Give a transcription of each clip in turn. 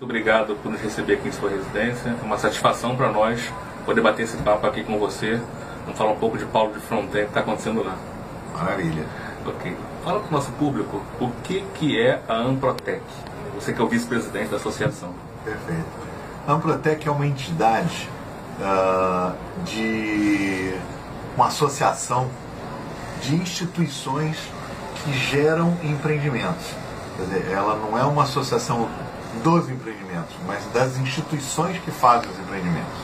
Muito obrigado por nos receber aqui em sua residência. É uma satisfação para nós poder bater esse papo aqui com você. Vamos falar um pouco de Paulo de Fronten, que está acontecendo lá. Maravilha. Ok. Fala para o nosso público o que, que é a Amprotec. Você que é o vice-presidente da associação. Perfeito. A Amprotec é uma entidade uh, de uma associação de instituições que geram empreendimentos. Quer dizer, ela não é uma associação dos empreendimentos, mas das instituições que fazem os empreendimentos.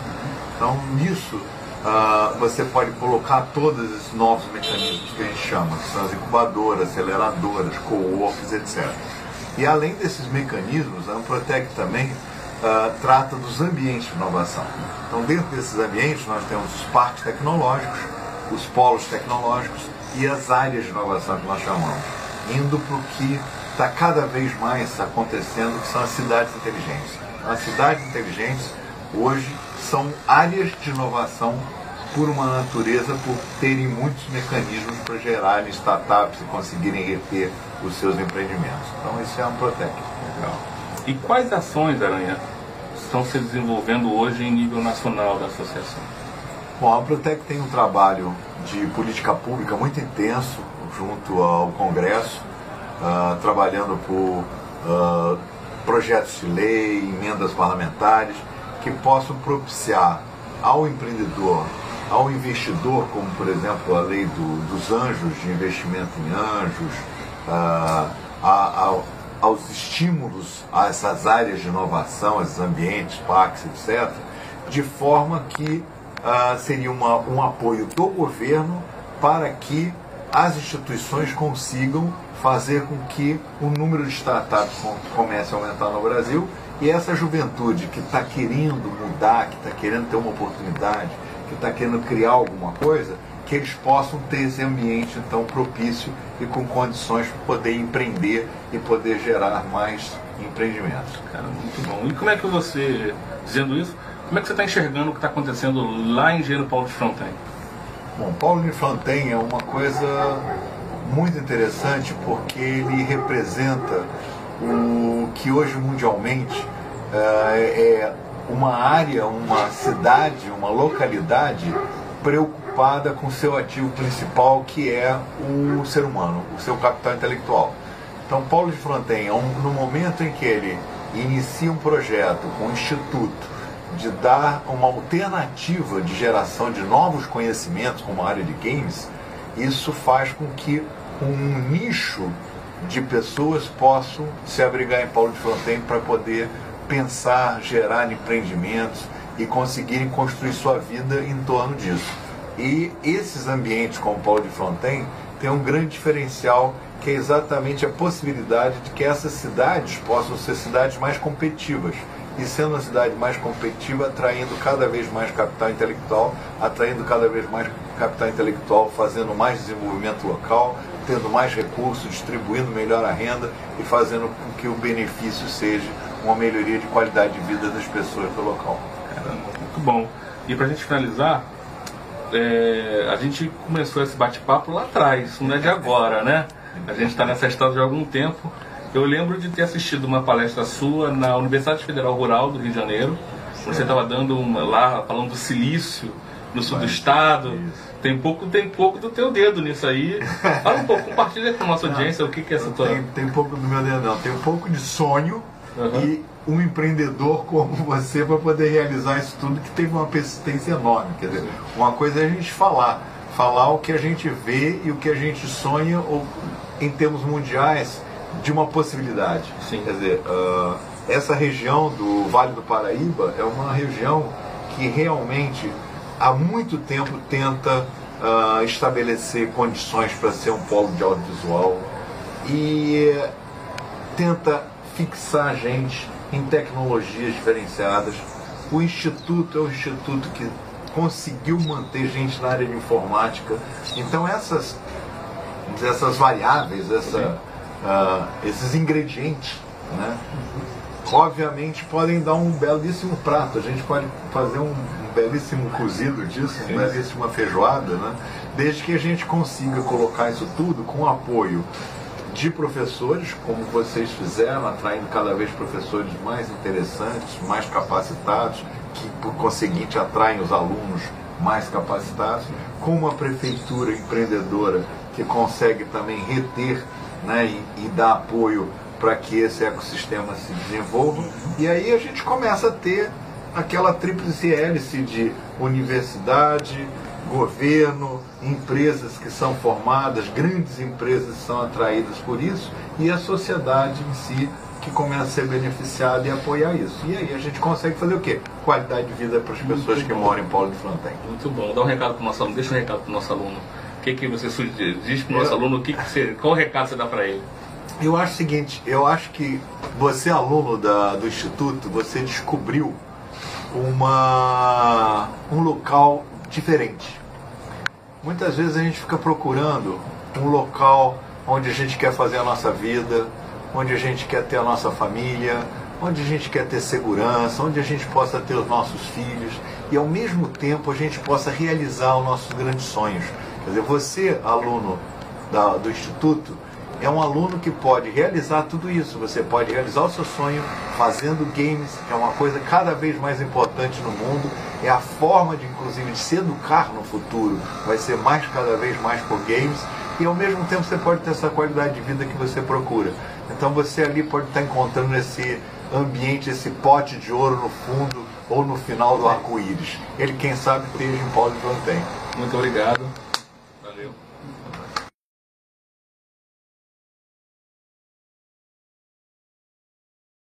Então, nisso, uh, você pode colocar todos esses novos mecanismos que a gente chama, que são as incubadoras, aceleradoras, co-works, etc. E além desses mecanismos, a Amprotec também uh, trata dos ambientes de inovação. Então, dentro desses ambientes, nós temos os parques tecnológicos, os polos tecnológicos e as áreas de inovação que nós chamamos, indo para o que está cada vez mais acontecendo, que são as cidades inteligentes. As cidades inteligentes hoje são áreas de inovação por uma natureza, por terem muitos mecanismos para gerarem startups e conseguirem reter os seus empreendimentos. Então, isso é um Protec. Legal. E quais ações, Aranha, estão se desenvolvendo hoje em nível nacional da associação? Bom, a Protec tem um trabalho de política pública muito intenso junto ao Congresso uh, trabalhando por uh, projetos de lei, emendas parlamentares, que possam propiciar ao empreendedor, ao investidor, como por exemplo a lei do, dos anjos, de investimento em anjos, uh, a, a, aos estímulos a essas áreas de inovação, esses ambientes, parques, etc., de forma que seria uma, um apoio do governo para que as instituições consigam fazer com que o número de startups comece a aumentar no Brasil e essa juventude que está querendo mudar, que está querendo ter uma oportunidade, que está querendo criar alguma coisa, que eles possam ter esse ambiente então propício e com condições para poder empreender e poder gerar mais empreendimentos. Cara, muito bom. E como é que você, dizendo isso, como é que você está enxergando o que está acontecendo lá em Engenheiro Paulo de Fronten? Bom, Paulo de Fronten é uma coisa muito interessante porque ele representa o que hoje mundialmente é, é uma área, uma cidade, uma localidade preocupada com seu ativo principal, que é o ser humano, o seu capital intelectual. Então, Paulo de Fronten, no momento em que ele inicia um projeto com o Instituto de dar uma alternativa de geração de novos conhecimentos como a área de games, isso faz com que um nicho de pessoas possam se abrigar em Paulo de Fronten para poder pensar, gerar empreendimentos e conseguirem construir sua vida em torno disso. E esses ambientes como Paulo de Fronten têm um grande diferencial que é exatamente a possibilidade de que essas cidades possam ser cidades mais competitivas e sendo uma cidade mais competitiva, atraindo cada vez mais capital intelectual, atraindo cada vez mais capital intelectual, fazendo mais desenvolvimento local, tendo mais recursos, distribuindo melhor a renda e fazendo com que o benefício seja uma melhoria de qualidade de vida das pessoas do local. muito bom. E para a gente finalizar, é, a gente começou esse bate-papo lá atrás, não é de agora, né? A gente está nessa história de algum tempo. Eu lembro de ter assistido uma palestra sua na Universidade Federal Rural do Rio de Janeiro. Você estava dando uma, lá, falando do silício no sul do estado. Tem pouco, tem pouco do teu dedo nisso aí. Fala um pouco, compartilha com a nossa audiência o que, que é essa tua. Tem, tem pouco do meu dedo, não. Tem um pouco de sonho uhum. e um empreendedor como você para poder realizar isso tudo que teve uma persistência enorme. Quer dizer, uma coisa é a gente falar, falar o que a gente vê e o que a gente sonha, ou em termos mundiais, de uma possibilidade. Sim. Quer dizer, uh, essa região do Vale do Paraíba é uma região que realmente há muito tempo tenta uh, estabelecer condições para ser um polo de audiovisual e tenta fixar a gente em tecnologias diferenciadas. O Instituto é um instituto que conseguiu manter gente na área de informática. Então essas, essas variáveis, essa, uh, esses ingredientes, né, obviamente podem dar um belíssimo prato. A gente pode fazer um, um belíssimo cozido disso, uma belíssima feijoada, né, desde que a gente consiga colocar isso tudo com apoio de professores, como vocês fizeram, atraindo cada vez professores mais interessantes, mais capacitados, que por conseguinte atraem os alunos mais capacitados, com uma prefeitura empreendedora que consegue também reter né, e, e dar apoio para que esse ecossistema se desenvolva. E aí a gente começa a ter aquela tríplice hélice de universidade, governo, empresas que são formadas, grandes empresas são atraídas por isso, e a sociedade em si que começa a ser beneficiada e apoiar isso. E aí a gente consegue fazer o quê? Qualidade de vida para as pessoas que moram em Paulo de Fronten. Muito bom. Dá um recado para o nosso aluno, deixa um recado para o nosso aluno. O que, que você diz para o nosso aluno? O que, que você, qual recado você dá para ele? Eu acho o seguinte, eu acho que você, aluno da, do Instituto, você descobriu uma, um local diferente. Muitas vezes a gente fica procurando um local onde a gente quer fazer a nossa vida, onde a gente quer ter a nossa família, onde a gente quer ter segurança, onde a gente possa ter os nossos filhos e ao mesmo tempo a gente possa realizar os nossos grandes sonhos. Quer dizer, você, aluno da, do Instituto, é um aluno que pode realizar tudo isso. Você pode realizar o seu sonho fazendo games, que é uma coisa cada vez mais importante no mundo. É a forma de, inclusive, de se educar no futuro. Vai ser mais cada vez mais por games. E ao mesmo tempo você pode ter essa qualidade de vida que você procura. Então você ali pode estar encontrando esse ambiente, esse pote de ouro no fundo ou no final do arco-íris. Ele, quem sabe, esteja em Paulo de Plantem. Muito obrigado.